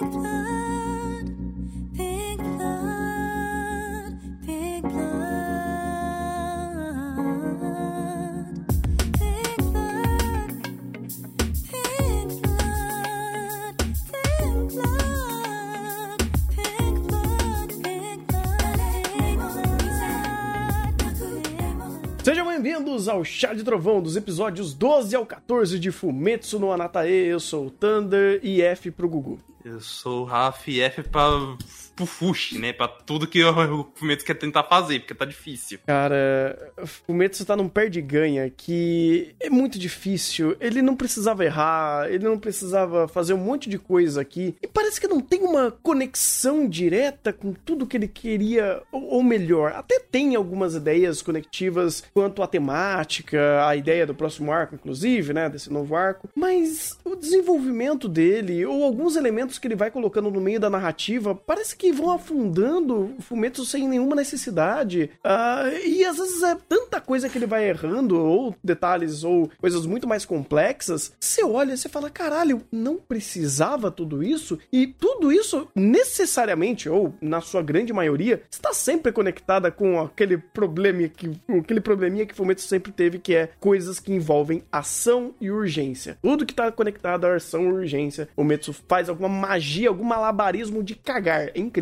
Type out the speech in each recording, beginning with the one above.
with us. Bem-vindos ao Chá de Trovão dos episódios 12 ao 14 de Fumetsu no Anatae. Eu sou o Thunder e F pro Gugu. Eu sou o Raf e F pra, pro né? Pra tudo que o Fumetsu quer tentar fazer, porque tá difícil. Cara, Fumetsu tá num perde-ganha que é muito difícil. Ele não precisava errar, ele não precisava fazer um monte de coisa aqui. E parece que não tem uma conexão direta com tudo que ele queria, ou melhor, até tem algumas ideias conectivas quanto à temática, a ideia do próximo arco, inclusive, né? Desse novo arco. Mas o desenvolvimento dele, ou alguns elementos que ele vai colocando no meio da narrativa, parece que vão afundando Fumetsu sem nenhuma necessidade. Ah, e às vezes é tanta coisa que ele vai errando, ou detalhes, ou coisas muito mais complexas. Você olha e fala, caralho, não precisava tudo isso? E tudo isso, necessariamente, ou na sua grande maioria, está sempre conectada com aquele problema que, aquele probleminha que Fumetsu sempre teve, que é coisas que envolvem ação e urgência. Tudo que está conectado à ação e urgência, o Metsu faz alguma magia, algum malabarismo de cagar. É incrível.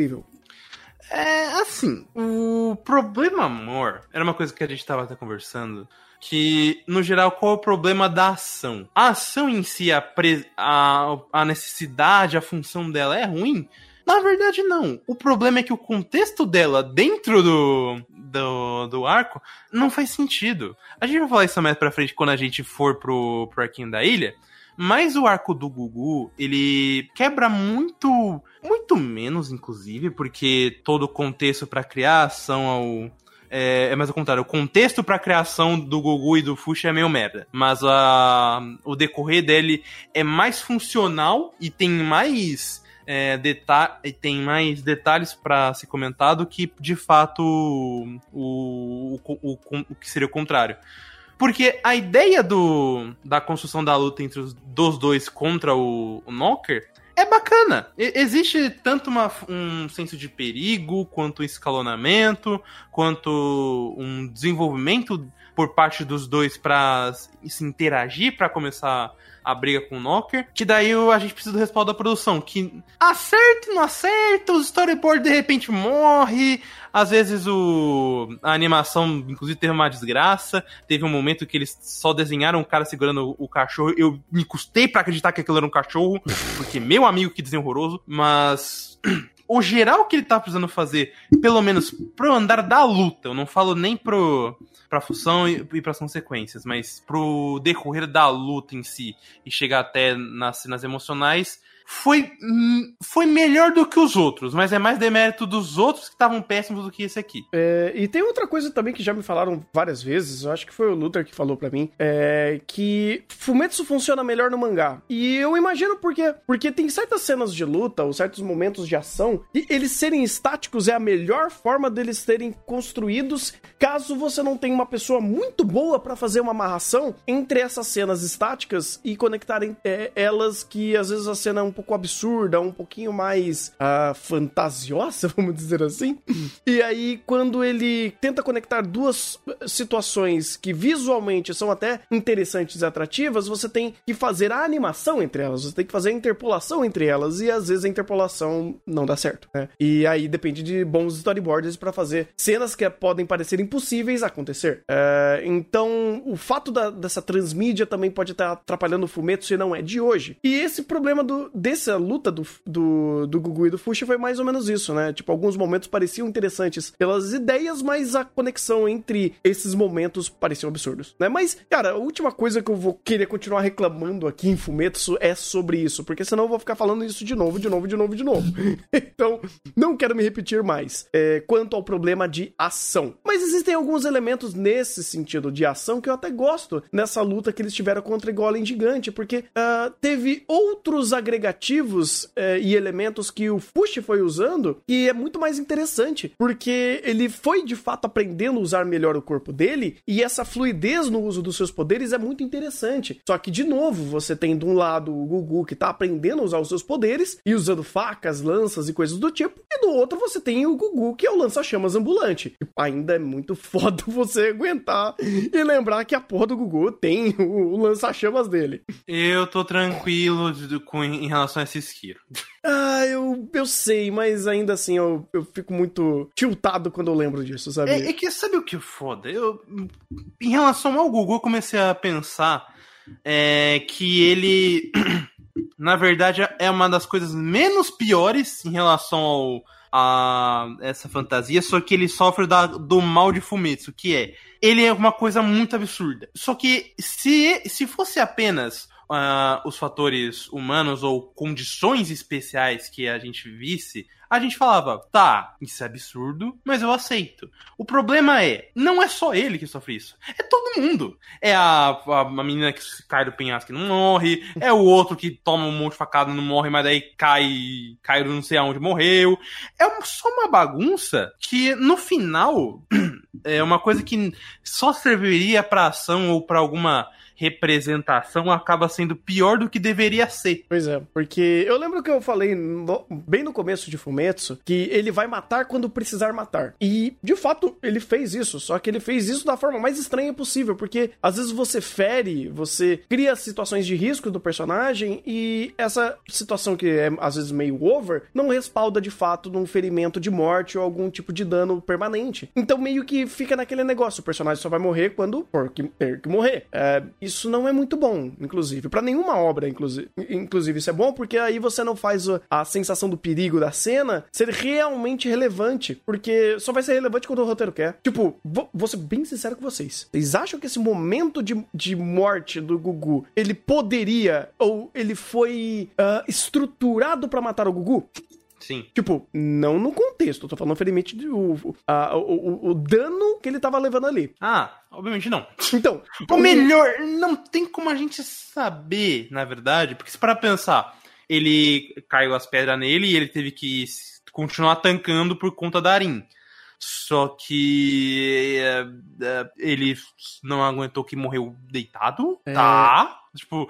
É, assim, o problema amor era uma coisa que a gente tava até conversando. Que, no geral, qual é o problema da ação? A ação em si, a, pre- a, a necessidade, a função dela é ruim? Na verdade, não. O problema é que o contexto dela dentro do, do, do arco não faz sentido. A gente vai falar isso mais pra frente quando a gente for pro, pro arquinho da ilha. Mas o arco do Gugu, ele quebra muito, muito menos, inclusive, porque todo o contexto pra criar ação ao. É, é mais ao contrário, o contexto pra criação do Gugu e do Fushi é meio merda. Mas a, o decorrer dele é mais funcional e tem mais. É, deta tem mais detalhes pra se comentar do que de fato o, o, o, o que seria o contrário. Porque a ideia do, da construção da luta entre os dos dois contra o, o Knocker é bacana. E- existe tanto uma- um senso de perigo, quanto um escalonamento, quanto um desenvolvimento por parte dos dois pra se interagir, pra começar a briga com o Knocker. Que daí a gente precisa do respaldo da produção. Que acerta e não acerta, o storyboard de repente morre. Às vezes o, a animação, inclusive, teve uma desgraça. Teve um momento que eles só desenharam o cara segurando o, o cachorro. Eu me custei pra acreditar que aquilo era um cachorro, porque meu amigo que desenho horroroso. Mas o geral que ele tá precisando fazer, pelo menos pro andar da luta, eu não falo nem pro pra função e, e pras consequências, mas pro decorrer da luta em si e chegar até nas cenas emocionais, foi, hum, foi melhor do que os outros, mas é mais demérito dos outros que estavam péssimos do que esse aqui. É, e tem outra coisa também que já me falaram várias vezes, eu acho que foi o Luther que falou pra mim, é que Fumetsu funciona melhor no mangá. E eu imagino por quê. Porque tem certas cenas de luta, ou certos momentos de ação, e eles serem estáticos é a melhor forma deles serem construídos caso você não tenha uma pessoa muito boa pra fazer uma amarração entre essas cenas estáticas e conectarem é, elas que às vezes a cena é um pouco absurda, um pouquinho mais ah, fantasiosa, vamos dizer assim. E aí, quando ele tenta conectar duas situações que visualmente são até interessantes e atrativas, você tem que fazer a animação entre elas, você tem que fazer a interpolação entre elas, e às vezes a interpolação não dá certo, né? E aí depende de bons storyboards pra fazer cenas que podem parecer impossíveis acontecer. É, então, o fato da- dessa transmídia também pode estar atrapalhando o Fumetsu e não é de hoje. E esse problema do, dessa luta do, do, do Gugu e do Fushi foi mais ou menos isso, né? Tipo, alguns momentos pareciam interessantes pelas ideias, mas a conexão entre esses momentos pareciam absurdos, né? Mas, cara, a última coisa que eu vou querer continuar reclamando aqui em Fumetsu é sobre isso, porque senão eu vou ficar falando isso de novo, de novo, de novo, de novo. então, não quero me repetir mais. É, quanto ao problema de ação. mas existem alguns elementos nesse sentido de ação que eu até gosto nessa luta que eles tiveram contra o Golem Gigante, porque ah, teve outros agregativos eh, e elementos que o Fushi foi usando que é muito mais interessante, porque ele foi de fato aprendendo a usar melhor o corpo dele e essa fluidez no uso dos seus poderes é muito interessante. Só que, de novo, você tem de um lado o Gugu que tá aprendendo a usar os seus poderes e usando facas, lanças e coisas do tipo, e do outro você tem o Gugu que é o lança-chamas ambulante. E ainda é muito foda você aguentar e lembrar que a porra do Gugu tem o, lança-chamas dele. Eu tô tranquilo com, em relação a esse Skiro. Ah, eu, eu sei, mas ainda assim eu, eu fico muito tiltado quando eu lembro disso, sabe? É, é que sabe o que foda? Eu, em relação ao Gugu, eu comecei a pensar é, que ele, na verdade, é uma das coisas menos piores em relação ao, a essa fantasia, só que ele sofre da- do mal de Fumetsu, que é ele é uma coisa muito absurda. Só que se, se fosse apenas ah, os fatores humanos ou condições especiais que a gente visse, a gente falava, tá, isso é absurdo, mas eu aceito. O problema é, não é só ele que sofre isso, é todo mundo. É a, a, a menina que cai do penhasco e não morre, é o outro que toma um monte de facada e não morre, mas daí cai, cai não sei aonde morreu. É um- só uma bagunça que no final é uma coisa que só serviria pra ação ou pra alguma representação acaba sendo pior do que deveria ser. Pois é, porque eu lembro que eu falei no- bem no começo de Que ele vai matar quando precisar matar. E, de fato, ele fez isso, só que ele fez isso da forma mais estranha possível, porque às vezes você fere, você cria situações de risco do personagem e essa situação que é às vezes meio over não respalda de fato num ferimento de morte ou algum tipo de dano permanente. Então meio que fica naquele negócio, o personagem só vai morrer quando for que, ter que morrer. É, isso não é muito bom, inclusive, Pra nenhuma obra, inclusive. Inclusive isso é bom porque aí você não faz a sensação do perigo da cena ser realmente relevante, porque só vai ser relevante quando o roteiro quer. Tipo, vou, vou ser bem sincero com vocês. Vocês acham que esse momento de, de morte do Gugu, ele poderia ou ele foi ah, estruturado pra matar o Gugu? Sim. Tipo, não no contexto, eu tô falando do o, a- o, o- o dano que ele tava levando ali. Ah, obviamente não. Então, Ou melhor, não tem como a gente saber, na verdade, porque se para pensar, ele caiu as pedras nele e ele teve que continuar tancando por conta da Arin. Só que é, é, ele não aguentou que morreu deitado, É. tá? Tipo,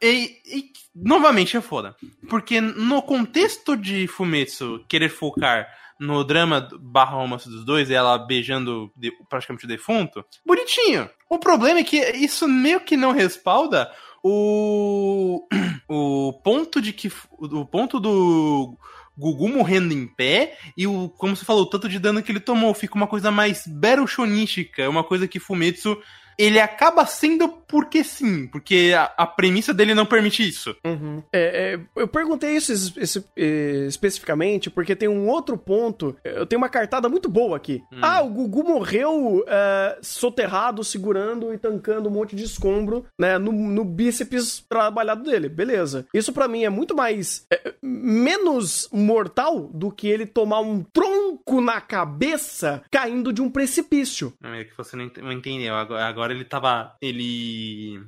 e, e- novamente é foda. Porque no contexto de Fumetsu querer focar no drama barra romance dos dois, e ela beijando de- praticamente o defunto, bonitinho. O problema é que isso meio que não respalda o, o ponto de que o ponto do Gugu morrendo em pé e o, como você falou, o tanto de dano que ele tomou fica uma coisa mais battle shonística, uma coisa que Fumetsu ele acaba sendo porque sim, porque a, a premissa dele não permite isso. Uhum. É, é, eu perguntei isso es- esse- eh, especificamente porque tem um outro ponto. Eu tenho uma cartada muito boa aqui. Ah, o Gugu morreu eh, soterrado, segurando e tancando um monte de escombro, né, no, no bíceps trabalhado dele. Beleza. Isso pra mim é muito mais eh, menos mortal do que ele tomar um tronco na cabeça caindo de um precipício. Não, É que você não entendeu. Agora, agora ele tava. Ele.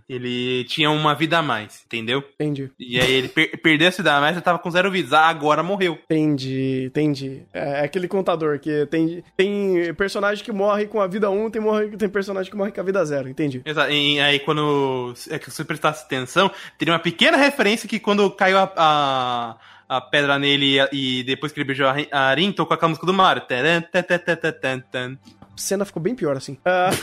Ele tinha uma vida a mais, entendeu? Entendi. E aí ele per perdeu essa vida a mais e tava com zero vidas. Ah, agora morreu. Entendi, entendi. É aquele contador que tem, tem personagem que morre com a vida 1, tem, morre, tem personagem que morre com a vida 0, entendi. Exato. E aí, quando é que você prestasse atenção, teria uma pequena referência que quando caiu a, a, a pedra nele e, e depois que ele beijou a Rin- a Arin, tocou aquela música do Mario. A cena ficou bem pior assim. Ah,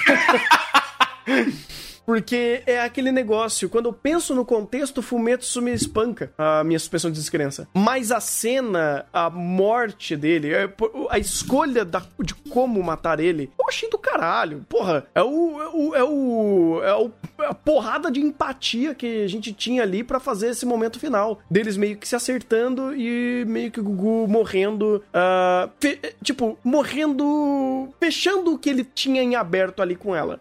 Porque é aquele negócio, quando eu penso no contexto, Fumetsu me espanca a minha suspensão de descrença. Mas a cena, a morte dele, é, a escolha da- de como matar ele, eu achei do caralho. Porra, é o. É o. É, o, é o- é a porrada de empatia que a gente tinha ali pra fazer esse momento final. Deles meio que se acertando e meio que o Gugu morrendo. ah, fe- tipo, morrendo. Fechando o que ele tinha em aberto ali com ela.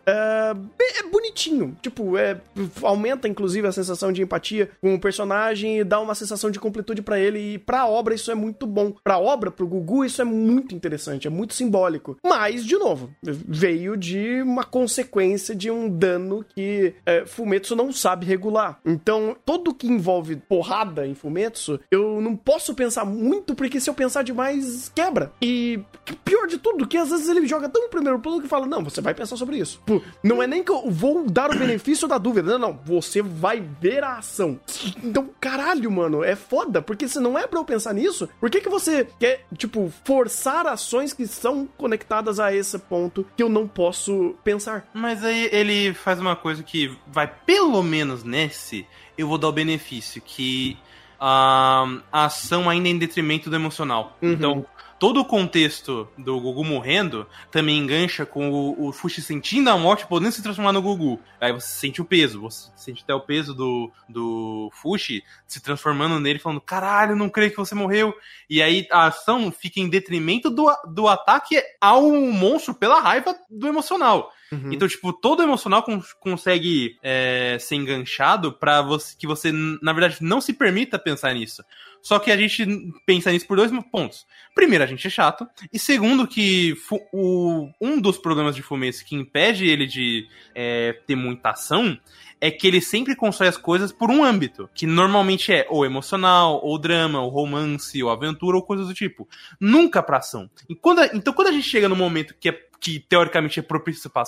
Be- é bonitinho bonitinho. Tipo, é, aumenta inclusive a sensação de empatia com o personagem e dá uma sensação de completude pra ele. E pra obra isso é muito bom. Pra obra, pro Gugu, isso é muito interessante, é muito simbólico. Mas, de novo, veio de uma consequência de um dano que é, Fumetsu não sabe regular. Então, tudo que envolve porrada em Fumetsu, eu não posso pensar muito, porque se eu pensar demais, quebra. E pior de tudo, que às vezes ele joga tão primeiro plano que fala: Não, você vai pensar sobre isso. Pô, não é nem que eu vou dar o benefício da dúvida. Não, não. Você vai ver a ação. Então, caralho, mano, é foda. Porque se não é pra eu pensar nisso, por que, que você quer, tipo, forçar ações que são conectadas a esse ponto que eu não posso pensar? Mas aí ele faz uma coisa que vai pelo menos nesse, eu vou dar o benefício, que ah, a ação ainda é em detrimento do emocional. Uhum. Então, todo o contexto do Gugu morrendo também engancha com o, o Fushi sentindo a morte, podendo se transformar no Gugu. Aí você sente o peso, você sente até o peso do, do Fushi se transformando nele, falando: caralho, não creio que você morreu. E aí a ação fica em detrimento do, do ataque ao monstro pela raiva do emocional. Uhum. Então, tipo, todo emocional con- consegue é, ser enganchado pra você, que você, na verdade, não se permita pensar nisso. Só que a gente pensa nisso por dois pontos. Primeiro, a gente é chato. E segundo, que o, um dos problemas de Fumetsu que impede ele de é, ter muita ação é que ele sempre constrói as coisas por um âmbito, que normalmente é ou emocional, ou drama, ou romance, ou aventura, ou coisas do tipo. Nunca pra ação. Quando a- então, quando a gente chega no momento que é que teoricamente é propício pra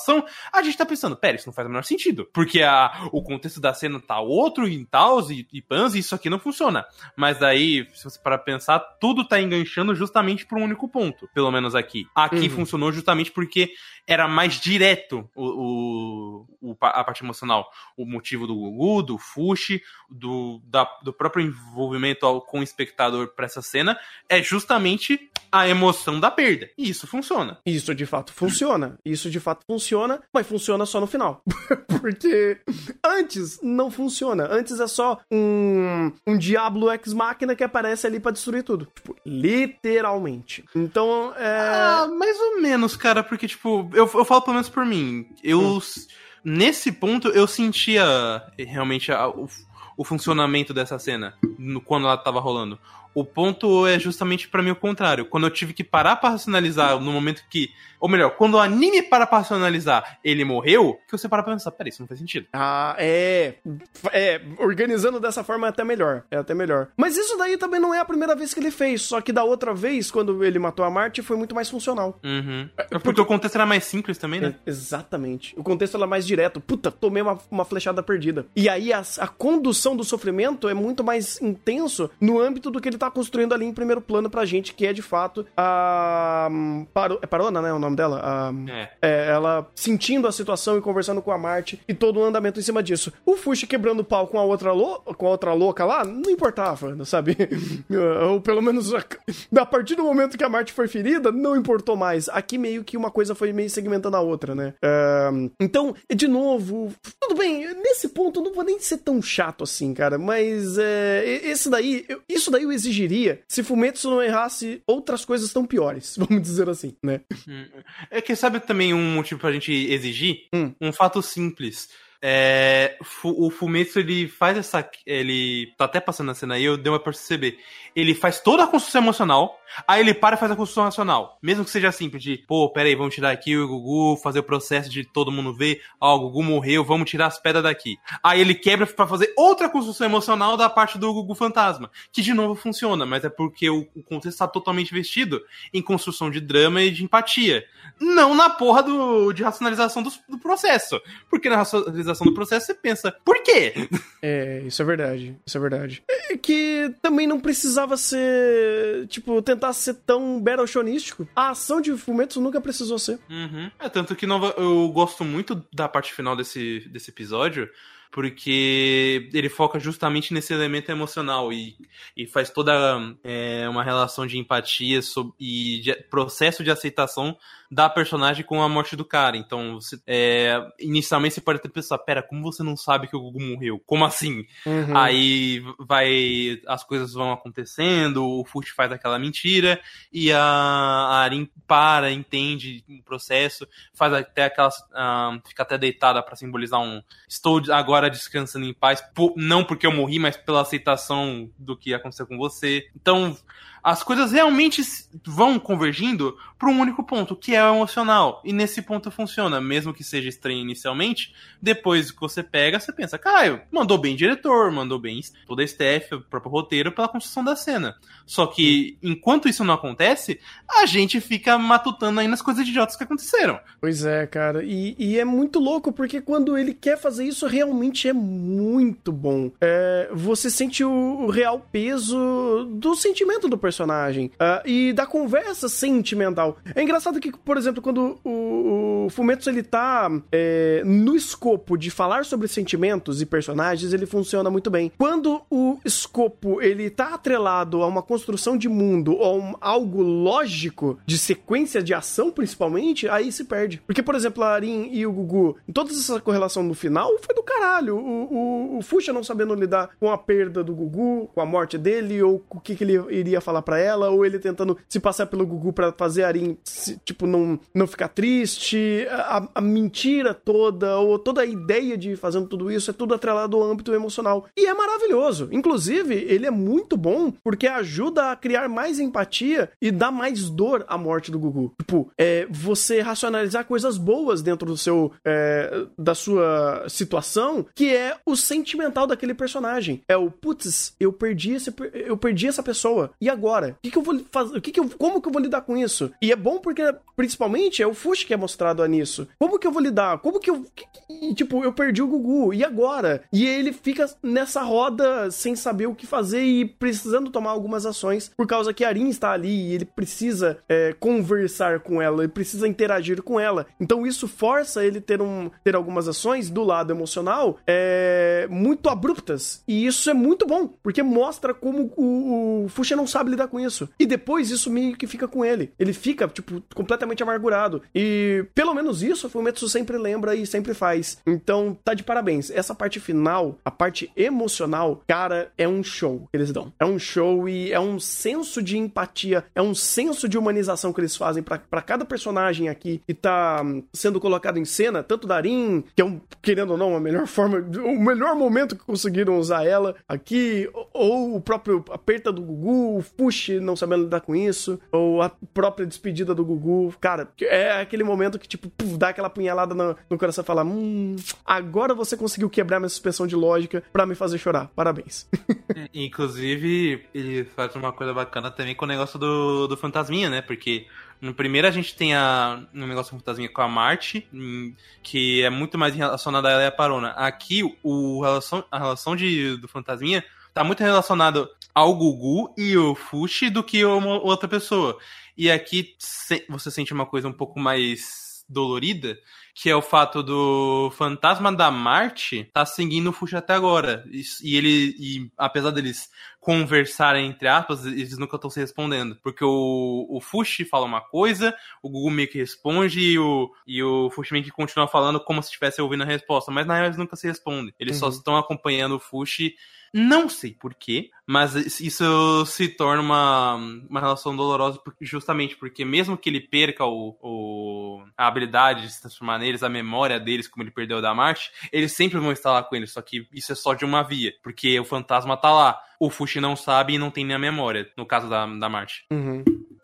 a gente tá pensando, pera, isso não faz o menor sentido. Porque a, o contexto da cena tá outro e tal, e, e pans, e isso aqui não funciona. Mas daí, se você parar pra pensar, tudo tá enganchando justamente por um único ponto. Pelo menos aqui. Aqui Uhum. funcionou justamente porque era mais direto o, o- o- a parte emocional. O motivo do Gugu, do Fushi, do, da- do próprio envolvimento ao- com o espectador pra essa cena, é justamente a emoção da perda. E isso funciona. Isso de fato funciona. Isso de fato funciona, mas funciona só no final. Porque antes não funciona. Antes é só um, um Diablo Ex Machina que aparece ali pra destruir tudo. Tipo, literalmente. Então, é. Ah, mais ou menos, cara, porque, tipo, eu, eu falo pelo menos por mim. Eu. Nesse ponto, eu sentia realmente a- o, o funcionamento dessa cena no- quando ela tava rolando. O ponto é justamente pra mim o contrário. Quando eu tive que parar pra racionalizar no momento que. Ou melhor, quando o anime para pra racionalizar ele morreu, que você para pra pensar, peraí, isso não faz sentido. Ah, é. É, organizando dessa forma é até melhor. É até melhor. Mas isso daí também não é a primeira vez que ele fez. Só que da outra vez, quando ele matou a Marte, foi muito mais funcional. Uhum. É porque o contexto era mais simples também, né? É, exatamente. O contexto era mais direto. Puta, tomei uma, uma flechada perdida. E aí a, a condução do sofrimento é muito mais intenso no âmbito do que ele tá construindo ali em primeiro plano pra gente, que é de fato a. hum, Paro, é Parona, né? O nome dela? A, É. é, ela sentindo a situação e conversando com a Marte e todo o andamento em cima disso. O Fushi quebrando o pau com a outra, lou- com a outra louca lá, não importava, sabe? Ou pelo menos a, a partir do momento que a Marte foi ferida, não importou mais. Aqui meio que uma coisa foi meio segmentando a outra, né? Ahn, então, de novo, tudo bem, nesse ponto eu não vou nem ser tão chato assim, cara, mas é, esse daí, eu- isso daí eu exigiria se Fumetsu não errasse outras coisas tão piores, vamos dizer assim, né? É que sabe também um motivo pra gente exigir? Hum. Um fato simples. É, o Fumetsu, ele faz essa. Ele tá até passando na cena aí, eu dei uma perceber. Ele faz toda a construção emocional, aí ele para e faz a construção racional. Mesmo que seja simples, de, pô, peraí, vamos tirar aqui o Gugu, fazer o processo de todo mundo ver, ó, o Gugu morreu, vamos tirar as pedras daqui. Aí ele quebra pra fazer outra construção emocional da parte do Gugu fantasma, que de novo funciona, mas é porque o, o contexto tá totalmente vestido em construção de drama e de empatia. Não na porra do, de racionalização do, do processo. Porque na racionalização do processo você pensa, por quê? É, isso é verdade, isso é verdade. É que também não precisava ser, tipo, tentar ser tão battle shonístico. A ação de Fumetsu nunca precisou ser. Uhum. É tanto que nova- eu gosto muito da parte final desse, desse episódio, porque ele foca justamente nesse elemento emocional e, e faz toda é, uma relação de empatia e de processo de aceitação da personagem com a morte do cara. Então, você- é, inicialmente você pode até pensar, pera, como você não sabe que o Gugu morreu? Como assim? Uhum. Aí vai. As coisas vão acontecendo, o Fushi faz aquela mentira, e a, a Arin para, entende o processo, faz até aquela. ah, fica até deitada pra simbolizar um. Estou agora descansando em paz, não porque eu morri, mas pela aceitação do que aconteceu com você. Então. As coisas realmente vão convergindo para um único ponto, que é o emocional. E nesse ponto funciona, mesmo que seja estranho inicialmente, depois que você pega, você pensa, Caio, mandou bem diretor, mandou bem toda a staff, o próprio roteiro, pela construção da cena. Só que, enquanto isso não acontece, a gente fica matutando aí nas coisas idiotas que aconteceram. Pois é, cara. E, e é muito louco, porque quando ele quer fazer isso, realmente é muito bom. É, você sente o, o real peso do sentimento do personagem ah, e da conversa sentimental. É engraçado que, por exemplo, quando o, o Fumetsu ele tá é, no escopo de falar sobre sentimentos e personagens, ele funciona muito bem. Quando o escopo ele tá atrelado a uma construção de mundo ou um- algo lógico de sequência de ação, principalmente, aí se perde. Porque, por exemplo, a Arin e o Gugu, toda essa correlação no final foi do caralho. O, o, o Fuxa não sabendo lidar com a perda do Gugu, com a morte dele, ou com o que, que ele iria falar pra ela, ou ele tentando se passar pelo Gugu pra fazer a Arin, se- tipo, não, não ficar triste. A, a mentira toda, ou toda a ideia de fazendo tudo isso, é tudo atrelado ao âmbito emocional. E é maravilhoso. Inclusive, ele é muito bom porque ajuda a criar mais empatia e dá mais dor à morte do Gugu. Tipo, é, você racionalizar coisas boas dentro do seu é, da sua situação, que é o sentimental daquele personagem. É o putz, eu perdi esse eu perdi essa pessoa. E agora? O que, que eu vou fazer? O que, que eu, como que eu vou lidar com isso? E é bom porque principalmente é o Fush que é mostrado nisso. Como que eu vou lidar? Como que eu que- que- tipo, eu perdi o Gugu. E agora? E ele fica nessa roda sem saber o que fazer e precisando tomar algumas ações por causa que a Arin está ali e ele precisa é, conversar com ela, ele precisa interagir com ela. Então isso força ele ter, um, ter algumas ações do lado emocional é, muito abruptas. E isso é muito bom, porque mostra como o, o Fuxa não sabe lidar com isso. E depois isso meio que fica com ele. Ele fica, tipo, completamente amargurado. E pelo menos isso o Fumetsu sempre lembra e sempre faz. Então tá de parabéns. Essa parte final, a parte emocional, cara, é um show que eles dão. É um show e é um senso de empatia, é um senso de humanização que eles fazem pra cada personagem aqui que tá hum, sendo colocado em cena, tanto Darin, que é um, querendo ou não, a melhor forma, o melhor momento que conseguiram usar ela aqui, ou, ou o próprio aperta do Gugu, o Não sabendo lidar com isso, ou a própria despedida do Gugu. Cara, é aquele momento que, tipo, puf, dá aquela punhalada no, no coração e fala: Hum, agora você conseguiu quebrar minha suspensão de lógica pra me fazer chorar. Parabéns. Inclusive, ele faz uma coisa bacana também com o negócio do, do fantasminha, né? Porque no primeiro a gente tem a, um negócio fantasminha com a Marte, hum, que é muito mais relacionado a ela e a Parona. Aqui, o relação, a relação de, do fantasminha tá muito relacionado ao Gugu e o Fushi do que uma outra pessoa. E aqui você sente uma coisa um pouco mais dolorida, que é o fato do fantasma da Marte tá seguindo o Fushi até agora. E, e ele, e apesar deles conversarem entre aspas, eles nunca estão se respondendo. Porque o, o Fushi fala uma coisa, o Gugu meio que responde e o, e o Fushi meio que continua falando como se estivesse ouvindo a resposta. Mas na real eles nunca se respondem. Eles só Uhum. estão acompanhando o Fushi. Não sei porquê, mas isso se torna uma, uma relação dolorosa justamente porque mesmo que ele perca o, o- a habilidade de se transformar neles, a memória deles, como ele perdeu da Marte, eles sempre vão estar lá com eles, só que isso é só de uma via, porque o fantasma tá lá. O Fushi não sabe e não tem nem a memória, no caso da, da Marte.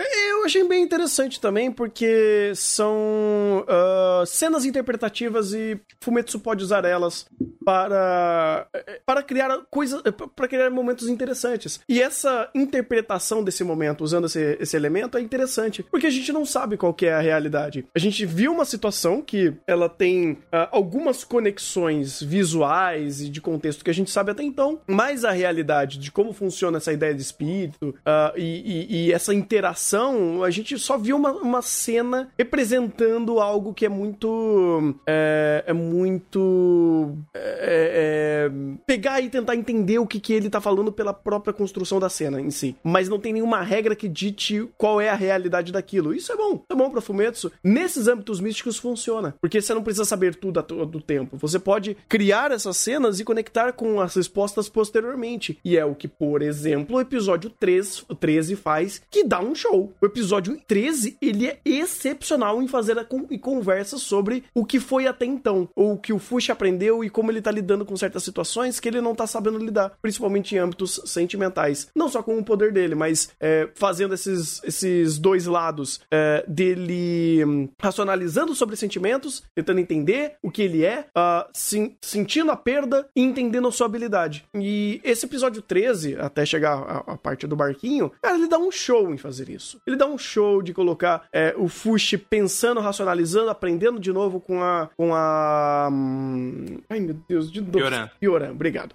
Eu achei bem interessante também, porque são ah, cenas interpretativas e Fumetsu pode usar elas para, para criar coisas, para criar momentos interessantes. E essa interpretação desse momento, usando esse, esse elemento, é interessante, porque a gente não sabe qual é a realidade. A gente viu uma situação que ela tem ah, algumas conexões visuais e de contexto que a gente sabe até então, mas a realidade de como funciona essa ideia de espírito ah, e, e- e essa interação a gente só viu uma, uma cena representando algo que é muito. É, é muito. é- é- pegar e tentar entender o que, que ele tá falando pela própria construção da cena em si. Mas não tem nenhuma regra que dite qual é a realidade daquilo. Isso é bom. É bom pra Fumetsu. Nesses âmbitos místicos funciona. Porque você não precisa saber tudo a todo tempo. Você pode criar essas cenas e conectar com as respostas posteriormente. E é o que, por exemplo, o episódio 3, o 13 faz, que dá um show. O episódio 13, ele é excepcional em fazer a con e conversa sobre o que foi até então. Ou o que o Fushi aprendeu e como ele tá lidando com certas situações que ele não tá sabendo lidar. Principalmente em âmbitos sentimentais. Não só com o poder dele, mas é, fazendo esses, esses dois lados é, dele hum, racionalizando sobre sentimentos, tentando entender o que ele é, ah, sen- sentindo a perda e entendendo a sua habilidade. E esse episódio 13, até chegar a, a parte do barquinho, cara, ele dá um show em fazer isso. Ele dá um show de colocar é, o Fushi pensando, racionalizando, aprendendo de novo com a. com a. hum, Ai meu Deus, de novo. Pioran. Pioran, obrigado.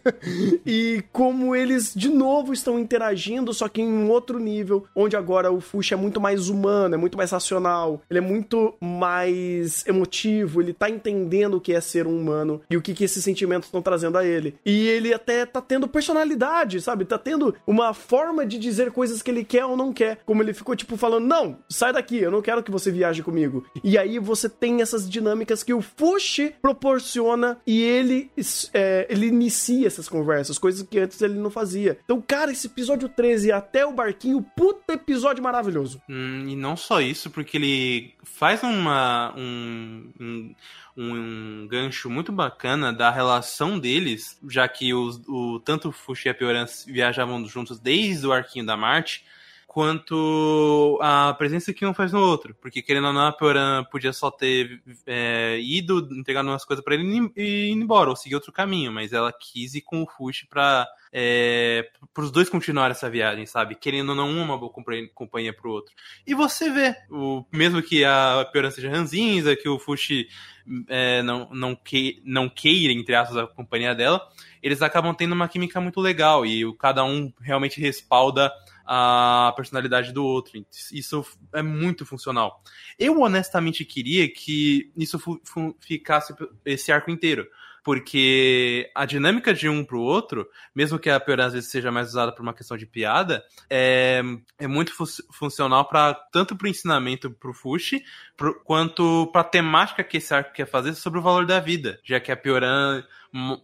e como eles de novo estão interagindo, só que em um outro nível, onde agora o Fushi é muito mais humano, é muito mais racional, ele é muito mais emotivo, ele tá entendendo o que é ser um humano e o que, que esses sentimentos estão trazendo a ele. E ele até tá tendo personalidade, sabe? Tá tendo uma forma de dizer coisas que ele quer ou não quer. Como ele ficou, tipo, falando: Não, sai daqui, eu não quero que você viaje comigo. E aí você tem essas dinâmicas que o Fushi proporciona e ele, é, ele inicia essas conversas, coisas que antes ele não fazia. Então, cara, esse episódio 13 até o barquinho, puta episódio maravilhoso. Hum, e não só isso, porque ele faz uma, um, um, um gancho muito bacana da relação deles, já que os, o, tanto o Fushi e a Pioran viajavam juntos desde o arquinho da Marte, quanto a presença que um faz no outro. Porque, querendo ou não, a Pioran podia só ter é, ido, entregado umas coisas pra ele e ir embora, ou seguir outro caminho, mas ela quis ir com o Fushi pra é, para os dois continuarem essa viagem, sabe? Querendo ou não, um uma boa companhia pro outro. E você vê, o, mesmo que a Pioran seja ranzinza, que o Fushi é, não, não, que, não queira, entre aspas, a companhia dela, eles acabam tendo uma química muito legal e o, cada um realmente respalda a personalidade do outro. Isso é muito funcional. Eu honestamente queria que isso ficasse esse arco inteiro porque a dinâmica de um pro outro, mesmo que a Pioran às vezes seja mais usada por uma questão de piada, é, é muito fu funcional para tanto pro ensinamento pro Fushi, pro, quanto pra temática que esse arco quer fazer sobre o valor da vida, já que a Pioran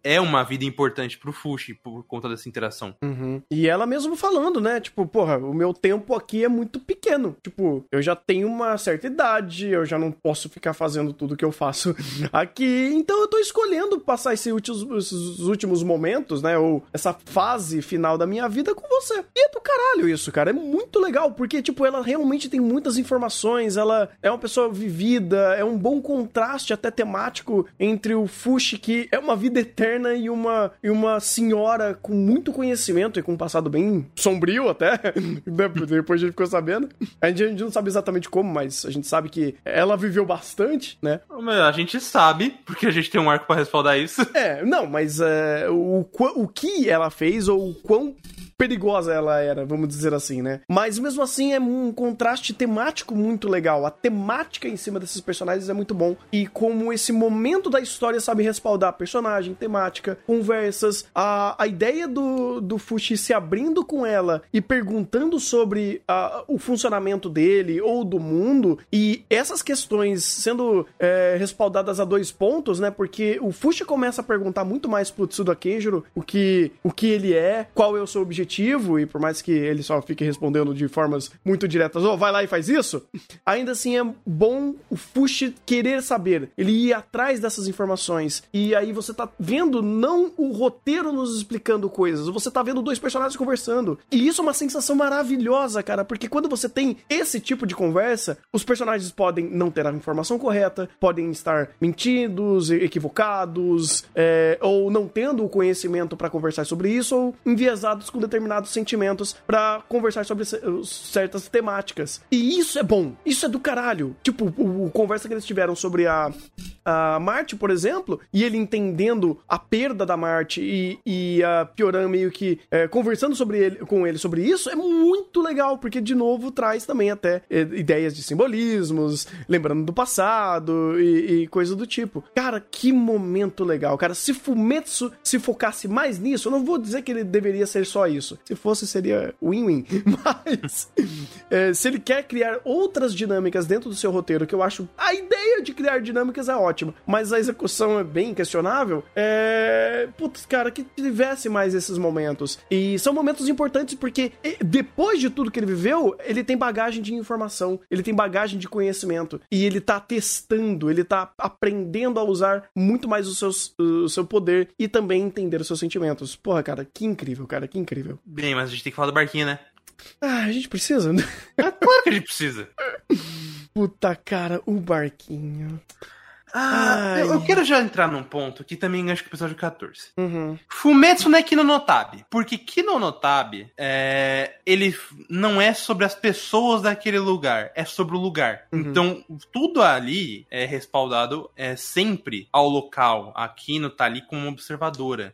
é uma vida importante pro Fushi por conta dessa interação. Uhum. E ela mesmo falando, né? Tipo, porra, o meu tempo aqui é muito pequeno. Tipo, eu já tenho uma certa idade, eu já não posso ficar fazendo tudo que eu faço aqui. Então eu tô escolhendo passar esse últimos, esses últimos momentos, né? Ou essa fase final da minha vida com você. E é do caralho isso, cara. É muito legal, porque, tipo, ela realmente tem muitas informações, ela é uma pessoa vivida, é um bom contraste até temático entre o Fushi, que é uma vida eterna, e uma, e uma senhora com muito conhecimento e com um passado bem sombrio até. Depois a gente ficou sabendo. A gente, a gente não sabe exatamente como, mas a gente sabe que ela viveu bastante, né? A gente sabe, porque a gente tem um arco pra respaldar isso. É, não, mas é, o, o que ela fez ou o quão perigosa ela era, vamos dizer assim, né? Mas mesmo assim é um contraste temático muito legal. A temática em cima desses personagens é muito bom. E como esse momento da história sabe respaldar personagem, temática, conversas, a, a ideia do, do Fushi se abrindo com ela e perguntando sobre a- o funcionamento dele ou do mundo, e essas questões sendo é, respaldadas a dois pontos, né? Porque o Fushi começa a perguntar muito mais pro Tsuda Kenjiro o que, o que ele é, qual é o seu objetivo, e por mais que ele só fique respondendo de formas muito diretas, oh, vai lá e faz isso, ainda assim é bom o Fushi querer saber, ele ir atrás dessas informações, e aí você tá vendo não o roteiro nos explicando coisas, você tá vendo dois personagens conversando, e isso é uma sensação maravilhosa, cara, porque quando você tem esse tipo de conversa, os personagens podem não ter a informação correta, podem estar mentidos, equivocados, é, ou não tendo o conhecimento pra conversar sobre isso, ou enviesados com determinadas determinados sentimentos pra conversar sobre ce- certas temáticas. E isso é bom. Isso é do caralho. Tipo, o, o conversa que eles tiveram sobre a, a Marte, por exemplo, e ele entendendo a perda da Marte e, e a Pioran meio que é, conversando sobre ele, com ele sobre isso, é muito legal, porque de novo traz também até é, ideias de simbolismos, lembrando do passado e, e coisa do tipo. Cara, que momento legal, cara. Se Fumetsu se focasse mais nisso, eu não vou dizer que ele deveria ser só isso. Se fosse, seria win-win. Mas é, se ele quer criar outras dinâmicas dentro do seu roteiro, que eu acho a ideia de criar dinâmicas é ótima, mas a execução é bem questionável, é. Putz, cara, que tivesse mais esses momentos. E são momentos importantes porque depois de tudo que ele viveu, ele tem bagagem de informação, ele tem bagagem de conhecimento. E ele tá testando, ele tá aprendendo a usar muito mais os seus, o seu poder e também entender os seus sentimentos. Porra, cara, que incrível, cara, que incrível. Bem, mas a gente tem que falar do barquinho, né? Ah, a gente precisa. É claro que a gente precisa. Puta, cara, o barquinho. Ah, Ai. eu, quero já entrar num ponto que também acho que o episódio 14. Uhum. Fumetsu não é Kinonotabi. Porque Kinonotabi, é, ele não é sobre as pessoas daquele lugar, é sobre o lugar. Uhum. Então, tudo ali é respaldado é, sempre ao local. A Kino tá ali como observadora.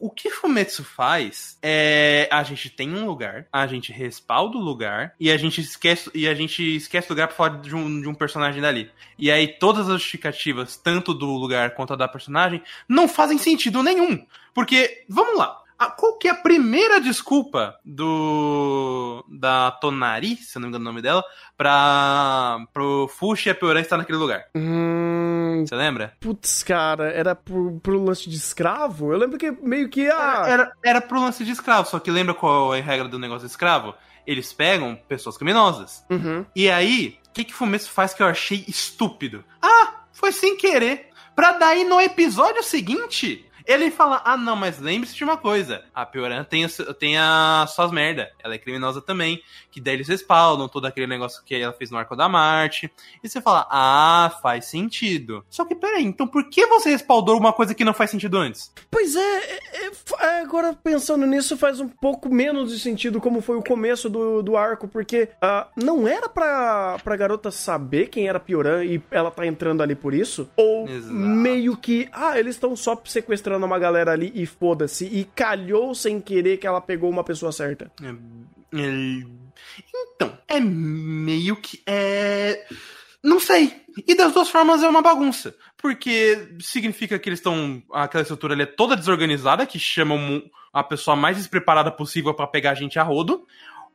O que Fumetsu faz é a gente tem um lugar, a gente respalda o lugar e a gente esquece e a gente esquece o lugar falar de um, de um personagem dali. E aí todas as justificativas, tanto do lugar quanto a da personagem, não fazem sentido nenhum. Porque, vamos lá. A- Qual que é a primeira desculpa do da Tonari, se eu não me engano o nome dela, pra pro Fushi e a Pioran estar naquele lugar? Hum, Você lembra? putz, cara, era pro, pro lance de escravo? Eu lembro que meio que. Ah, Era, era pro lance de escravo, só que lembra qual é a regra do negócio de escravo? Eles pegam pessoas criminosas. Uhum. E aí, o que que Fumetsu faz que eu achei estúpido? Ah, foi sem querer. Pra daí no episódio seguinte, ele fala: Ah, não, mas lembre-se de uma coisa: a Pioran tem, tem as suas merda. Ela é criminosa também. Que daí eles respaldam todo aquele negócio que ela fez no Arco da Marte. E você fala: Ah, faz sentido. Só que peraí, então por que você respaldou uma coisa que não faz sentido antes? Pois é, é, é, é, agora pensando nisso faz um pouco menos de sentido como foi o começo do, do arco, porque ah, não era pra, pra garota saber quem era Pioran e ela tá entrando ali por isso? Ou Exato. meio que, ah, eles estão só sequestrando uma galera ali e foda-se, e calhou sem querer que ela pegou uma pessoa certa. É, é, Então, é meio que. É. Não sei. E das duas formas é uma bagunça. Porque significa que eles estão. Aquela estrutura ali é toda desorganizada, que chamam a pessoa mais despreparada possível pra pegar a gente a rodo.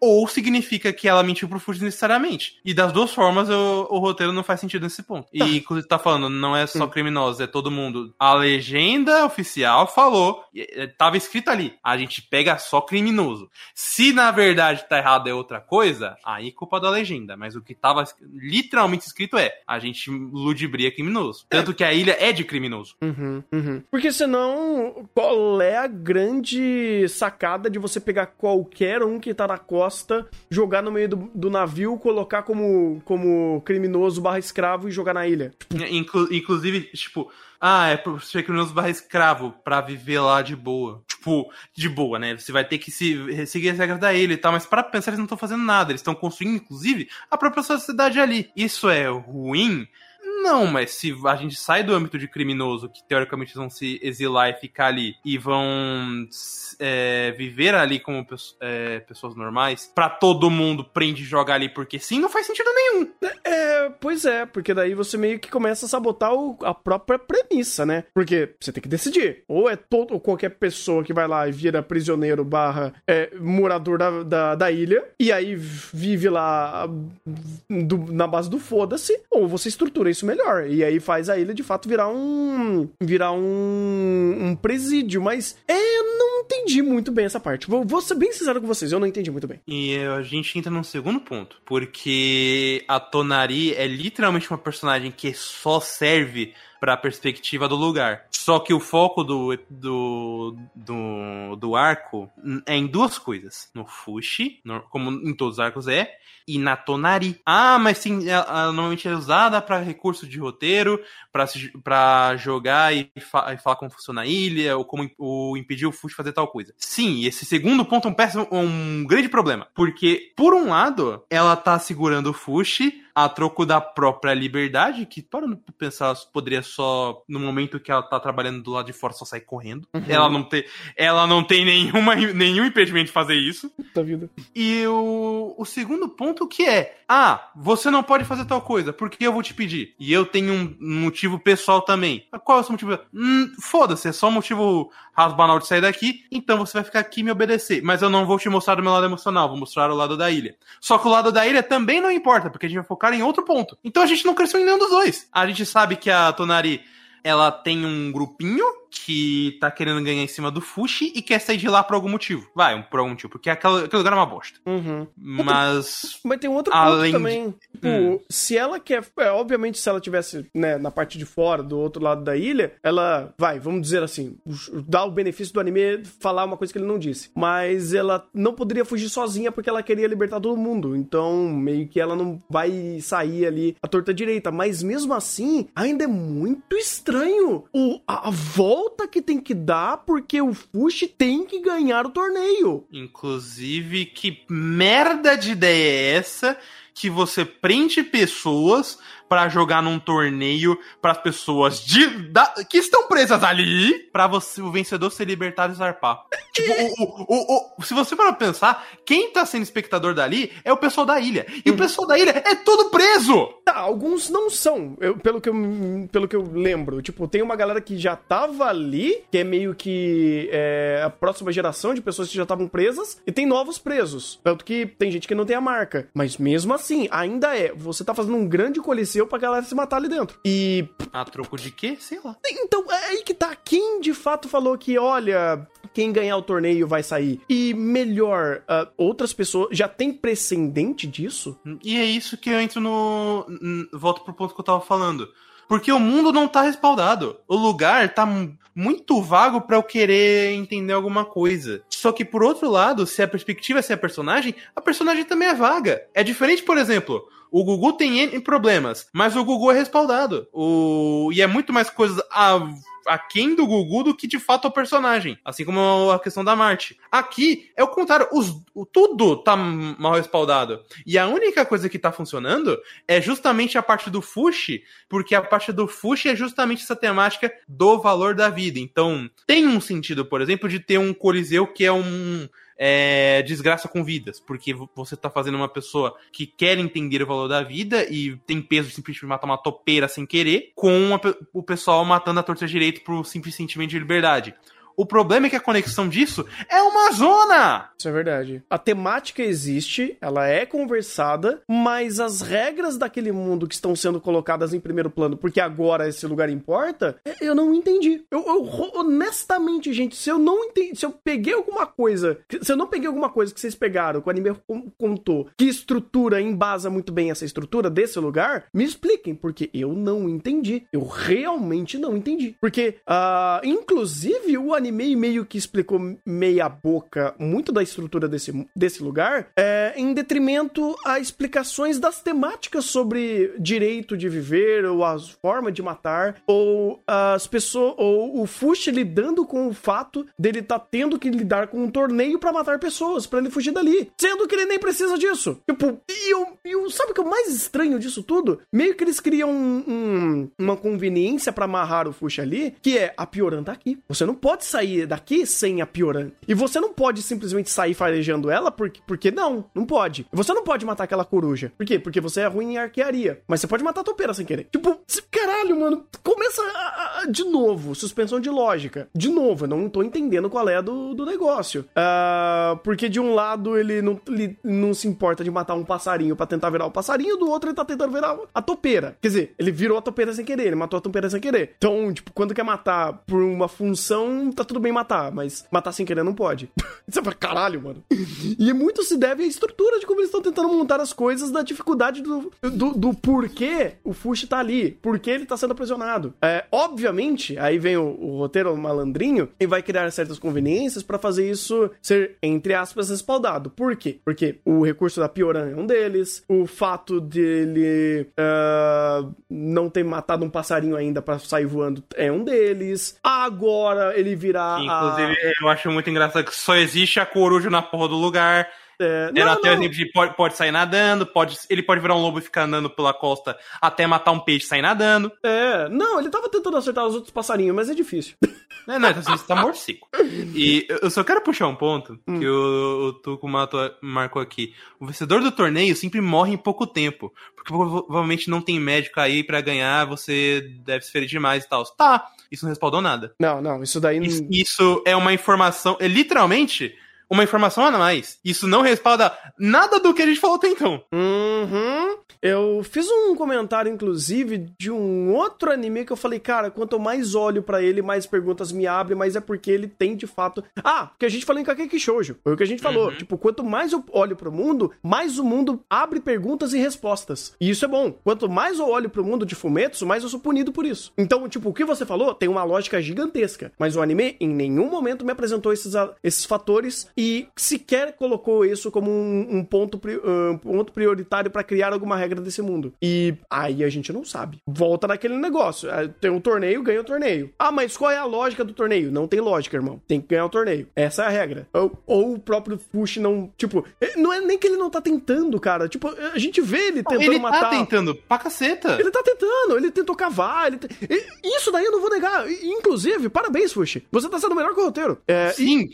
Ou significa que ela mentiu pro Fuji necessariamente. E das duas formas, o, o roteiro não faz sentido nesse ponto. E, inclusive, tá falando, não é só criminosos, é todo mundo. A legenda oficial falou, é, tava escrito ali, a gente pega só criminoso. Se na verdade tá errado é outra coisa, aí culpa da legenda. Mas o que tava literalmente escrito é, a gente ludibria criminoso. Tanto que a ilha é de criminoso. Uhum, uhum. Porque senão, qual é a grande sacada de você pegar qualquer um que tá na costa, jogar no meio do, do navio, colocar como, como criminoso barra escravo e jogar na ilha? Inclu- inclusive, tipo, ah, é pro ser criminoso barra escravo pra viver lá de boa. Tipo, de boa, né? Você vai ter que se, seguir as regras da ilha e tal, mas para pensar, eles não estão fazendo nada. Eles estão construindo, inclusive, a própria sociedade ali. Isso é ruim? Não, mas se a gente sai do âmbito de criminoso, que teoricamente vão se exilar e ficar ali, e vão é, viver ali como é, pessoas normais, pra todo mundo prende e joga ali porque sim, não faz sentido nenhum. É, pois é, porque daí você meio que começa a sabotar o- a própria premissa, né? Porque você tem que decidir. Ou é todo, ou qualquer pessoa que vai lá e vira prisioneiro barra é, morador da, da, da ilha, e aí vive lá do- na base do foda-se, ou você estrutura isso melhor. E aí faz a ilha de fato virar um. virar um. um presídio. Mas é, não entendi muito bem essa parte. Vou, vou ser bem sincero com vocês, eu não entendi muito bem. E a gente entra num segundo ponto, porque a Tonari é literalmente uma personagem que só serve pra perspectiva do lugar. Só que o foco do, do, do, do arco é em duas coisas. No Fushi, no- como em todos os arcos é, e na Tonari. Ah, mas sim, ela, ela normalmente é usada pra recurso de roteiro, pra jogar e, fa- e falar como funciona a ilha, ou como ou impedir o Fushi fazer tal coisa. Sim, e esse segundo ponto é um péssimo, um grande problema. Porque, por um lado, ela tá segurando o Fushi a troco da própria liberdade, que para não pensar, poderia só, no momento que ela tá trabalhando do lado de fora, só sair correndo. Ela não tem, ela não tem nenhuma, nenhum impedimento de fazer isso. Da vida. E o, o segundo ponto que é, ah, você não pode fazer tal coisa, porque eu vou te pedir. E eu tenho um motivo pessoal também. Qual é o seu motivo? Hum, Foda-se, é só um motivo raso banal de sair daqui, então você vai ficar aqui e me obedecer. Mas eu não vou te mostrar o meu lado emocional, vou mostrar o lado da ilha. Só que o lado da ilha também não importa, porque a gente vai focar em outro ponto. Então a gente não cresceu em nenhum dos dois. A gente sabe que a Tonari, ela tem um grupinho que tá querendo ganhar em cima do Fushi e quer sair de lá por algum motivo. Vai, um- por algum motivo, porque aquele, aquele lugar é uma bosta. Uhum. Mas. Mas tem um outro ponto Além de- também. Tipo, Hum. se ela quer. É, obviamente, se ela tivesse né, na parte de fora, do outro lado da ilha, ela vai, vamos dizer assim, dar o benefício do anime falar uma coisa que ele não disse. Mas ela não poderia fugir sozinha porque ela queria libertar todo mundo. Então, meio que ela não vai sair ali à torta direita. Mas mesmo assim, ainda é muito estranho o, a, a volta que tem que dar porque o Fushi tem que ganhar o torneio. Inclusive, que merda de ideia é essa que você prende pessoas pra jogar num torneio para pessoas de, da- que estão presas ali pra você, o vencedor ser libertado e zarpar. Tipo, o, o- o- se você para pensar, quem tá sendo espectador dali é o pessoal da ilha. E o pessoal da ilha é todo preso! Tá, alguns não são, eu- pelo, que eu, pelo que eu lembro. Tipo, tem uma galera que já tava ali, que é meio que é, a próxima geração de pessoas que já estavam presas, e tem novos presos. Tanto que tem gente que não tem a marca. Mas mesmo assim, ainda é. Você tá fazendo um grande coliseu pra galera se matar ali dentro. E. A troco de quê? Sei lá. Então, é aí que tá. Quem de fato falou que, olha, quem ganhar o torneio vai sair? E melhor, ah, outras pessoas. Já tem precedente disso? E é isso que eu entro no. Volto pro ponto que eu tava falando. Porque o mundo não tá respaldado. O lugar tá mu- muito vago pra eu querer entender alguma coisa. Só que, por outro lado, se a perspectiva é ser a personagem, a personagem também é vaga. É diferente, por exemplo. O Gugu tem problemas, mas o Gugu é respaldado. O... E é muito mais coisa a... aquém do Gugu do que de fato o personagem. Assim como a questão da Marte. Aqui é o contrário. Os... o- Tudo tá mal respaldado. E a única coisa que tá funcionando é justamente a parte do Fushi, porque a parte do Fushi é justamente essa temática do valor da vida. Então, tem um sentido, por exemplo, de ter um Coliseu que é um. É, desgraça com vidas, porque vo- você tá fazendo uma pessoa que quer entender o valor da vida e tem peso de simplesmente matar uma topeira sem querer, com a o pessoal matando a torta direito por simples sentimento de liberdade. O problema é que a conexão disso é uma zona! Isso é verdade. A temática existe, ela é conversada, mas as regras daquele mundo que estão sendo colocadas em primeiro plano, porque agora esse lugar importa, eu não entendi. Eu, eu honestamente, gente, se eu não entendi, se eu peguei alguma coisa, se eu não peguei alguma coisa que vocês pegaram, que o anime con- contou, que estrutura embasa muito bem essa estrutura desse lugar, me expliquem, porque eu não entendi. Eu realmente não entendi. Porque, ah, inclusive, o anime meio que explicou meia boca muito da estrutura desse, desse lugar, é, em detrimento a explicações das temáticas sobre direito de viver, ou as formas de matar, ou as pessoas, ou o Fushi lidando com o fato dele tá tendo que lidar com um torneio pra matar pessoas, pra ele fugir dali. Sendo que ele nem precisa disso. Tipo, e eu, eu sabe o que é o mais estranho disso tudo? Meio que eles criam um- um- uma conveniência pra amarrar o Fushi ali, que é a Pioran tá aqui. Você não pode sair daqui sem a Pioran. E você não pode simplesmente sair farejando ela, porque, porque não, não pode. Você não pode matar aquela coruja. Por quê? Porque você é ruim em arquearia. Mas você pode matar a topeira sem querer. Tipo, caralho, mano, começa a- a- de novo, suspensão de lógica. De novo, eu não tô entendendo qual é do, do negócio. Ah, porque de um lado ele não, ele não se importa de matar um passarinho pra tentar virar o passarinho, do outro ele tá tentando virar a topeira. Quer dizer, ele virou a topeira sem querer, ele matou a topeira sem querer. Então, tipo, quando quer matar por uma função, tá tudo bem matar, mas matar sem querer não pode. Você fala, caralho, mano. E muito se deve à estrutura de como eles estão tentando montar as coisas, da dificuldade do, do, do porquê o Fushi tá ali, porquê ele tá sendo aprisionado. É, obviamente, aí vem o, o roteiro malandrinho e vai criar certas conveniências pra fazer isso ser, entre aspas, respaldado. Por quê? Porque o recurso da Pioran é um deles, o fato dele ah, não ter matado um passarinho ainda pra sair voando é um deles, agora ele vira virar. Que, a- Inclusive, eu acho muito engraçado que só existe a coruja na porra do lugar. É, até o exemplo de pode, pode sair nadando, pode, ele pode virar um lobo e ficar andando pela costa até matar um peixe e sair nadando. É, não, ele tava tentando acertar os outros passarinhos, mas é difícil. Não, não, então você tá morcico. E eu só quero puxar um ponto Hum. que o, o Tuco matou- marcou aqui. O vencedor do torneio sempre morre em pouco tempo. Porque prova- provavelmente não tem médico aí pra ganhar, você deve se ferir demais e tal. Tá, isso não respaldou nada. Não, não, isso daí não. Isso, isso é uma informação, é literalmente uma informação a mais. Isso não respalda nada do que a gente falou até então. Uhum. Eu fiz um comentário, inclusive, de um outro anime que eu falei, cara, quanto eu mais olho pra ele, mais perguntas me abrem, mas é porque ele tem de fato. Ah, que a gente falou em Kakeki Shoujo. Foi o que a gente falou. Uhum. Tipo, quanto mais eu olho pro mundo, mais o mundo abre perguntas e respostas. E isso é bom. Quanto mais eu olho pro mundo de Fumetsu, mais eu sou punido por isso. Então, tipo, o que você falou tem uma lógica gigantesca. Mas o anime, em nenhum momento, me apresentou esses, esses fatores e sequer colocou isso como um, um ponto, pri- um ponto prioritário pra criar alguma regra desse mundo. E aí a gente não sabe. Volta naquele negócio. É, Tem um torneio, ganha o torneio. Ah, mas qual é a lógica do torneio? Não tem lógica, irmão. Tem que ganhar o torneio. Essa é a regra. Ou, ou o próprio Fush não. Tipo, eh, não é nem que ele não tá tentando, cara. Tipo, a gente vê ele tentando ele matar. tá tentando pra caceta. Ele tá tentando, ele tentou cavar. Ele te- e- Isso daí eu não vou negar. E, Inclusive, parabéns, Fush. Você tá sendo melhor que o roteiro. É, e- Sim,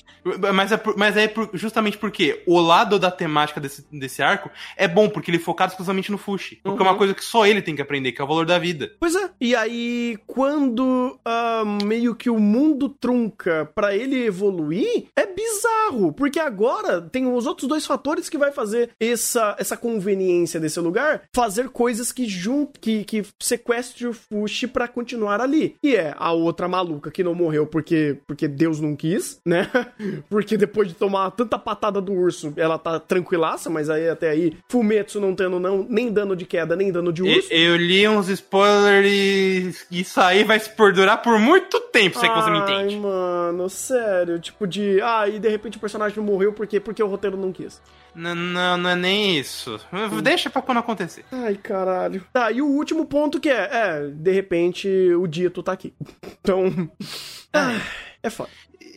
mas é, por- mas é por- justamente porque o lado da temática desse, desse arco é bom, porque ele é focado exclusivamente no Fushi. Porque é Uhum. uma coisa que só ele tem que aprender, que é o valor da vida. Pois é. E aí, quando ah, meio que o mundo trunca pra ele evoluir, é bizarro. Porque agora tem os outros dois fatores que vai fazer essa, essa conveniência desse lugar fazer coisas que jun que, que sequestre o Fushi pra continuar ali. E é a outra maluca que não morreu porque, porque Deus não quis, né? Porque depois de tomar tanta patada do urso, ela tá tranquilaça, mas aí até aí, Fumetsu não tendo não, nem dano de queda, nem dano de urso. eu li uns spoilers e isso aí vai se perdurar por muito tempo, se é que você me Ai, entende. mano, sério. Tipo de. Ah, e de repente o personagem não morreu por quê? Porque o roteiro não quis. Não, não, não é nem isso. Deixa pra quando acontecer. Ai, caralho. Tá, e o último ponto que é: é, de repente o dito tá aqui. Então. ah, é foda.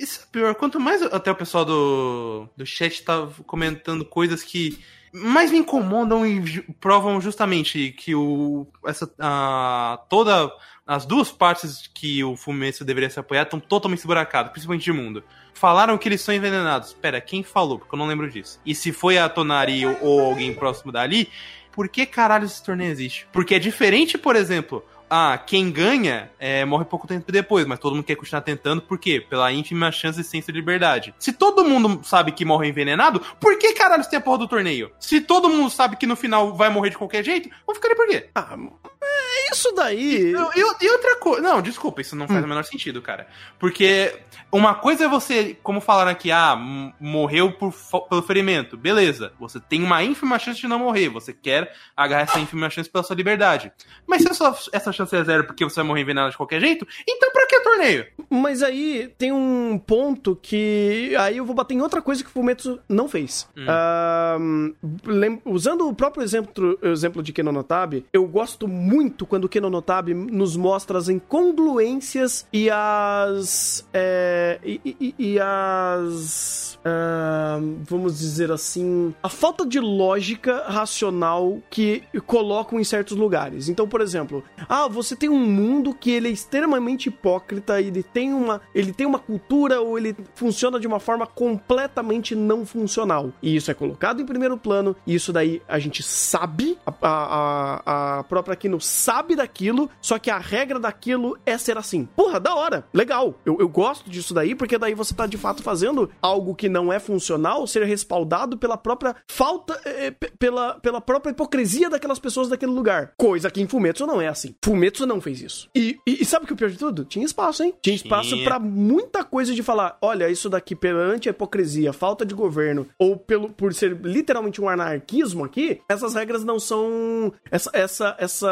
Isso é pior. Quanto mais até o pessoal do, do chat tá comentando coisas que mais me incomodam e provam justamente que o essa a, toda as duas partes que o Fumetsu deveria se apoiar estão totalmente esburacadas, principalmente de mundo. Falaram que eles são envenenados. Pera, quem falou? Porque eu não lembro disso. E se foi a Tonari ou alguém próximo dali, por que caralho esse torneio existe? Porque é diferente, por exemplo, ah, quem ganha é, morre pouco tempo depois, mas todo mundo quer continuar tentando, por quê? Pela ínfima chance de ciência de liberdade. Se todo mundo sabe que morre envenenado, por que caralho tem a porra do torneio? Se todo mundo sabe que no final vai morrer de qualquer jeito, vamos ficar ali por quê? Ah, é isso daí. E, e- e outra coisa. Não, desculpa, isso não faz o menor sentido, cara. Porque uma coisa é você, como falaram aqui, ah, morreu por, pelo ferimento. Beleza, você tem uma ínfima chance de não morrer. Você quer agarrar essa ínfima chance pela sua liberdade. Mas se essa, essa chance é zero porque você vai morrer envenenado de qualquer jeito, então pra que torneio? Mas aí tem um ponto que. Aí eu vou bater em outra coisa que o Fumetsu não fez. Hum. Lem- usando o próprio exemplo, exemplo de Kenonotabi, eu gosto muito quando o Kenonotabi nos mostra as incongruências e as. é, e, e- e as. ahn, vamos dizer assim. A falta de lógica racional que colocam em certos lugares. Então, por exemplo, ah, você tem um mundo que ele é extremamente hipócrita, ele tem uma, ele tem uma cultura ou ele funciona de uma forma completamente não funcional. E isso é colocado em primeiro plano, e isso daí a gente sabe, a, a- a própria Kino sabe daquilo, só que a regra daquilo é ser assim. Porra, da hora, legal. Eu, eu gosto disso daí, porque daí você tá de fato fazendo algo que não é funcional ser respaldado pela própria falta, eh, p- pela, pela própria hipocrisia daquelas pessoas daquele lugar. Coisa que em Fumetsu não é assim. Fumetsu não fez isso. E, e, e sabe o que é o pior de tudo? Tinha espaço, hein? Tinha espaço pra muita coisa de falar, olha, isso daqui perante a hipocrisia, falta de governo, ou pelo, por ser literalmente um anarquismo aqui, essas regras não são. Essa. Essa. Essa.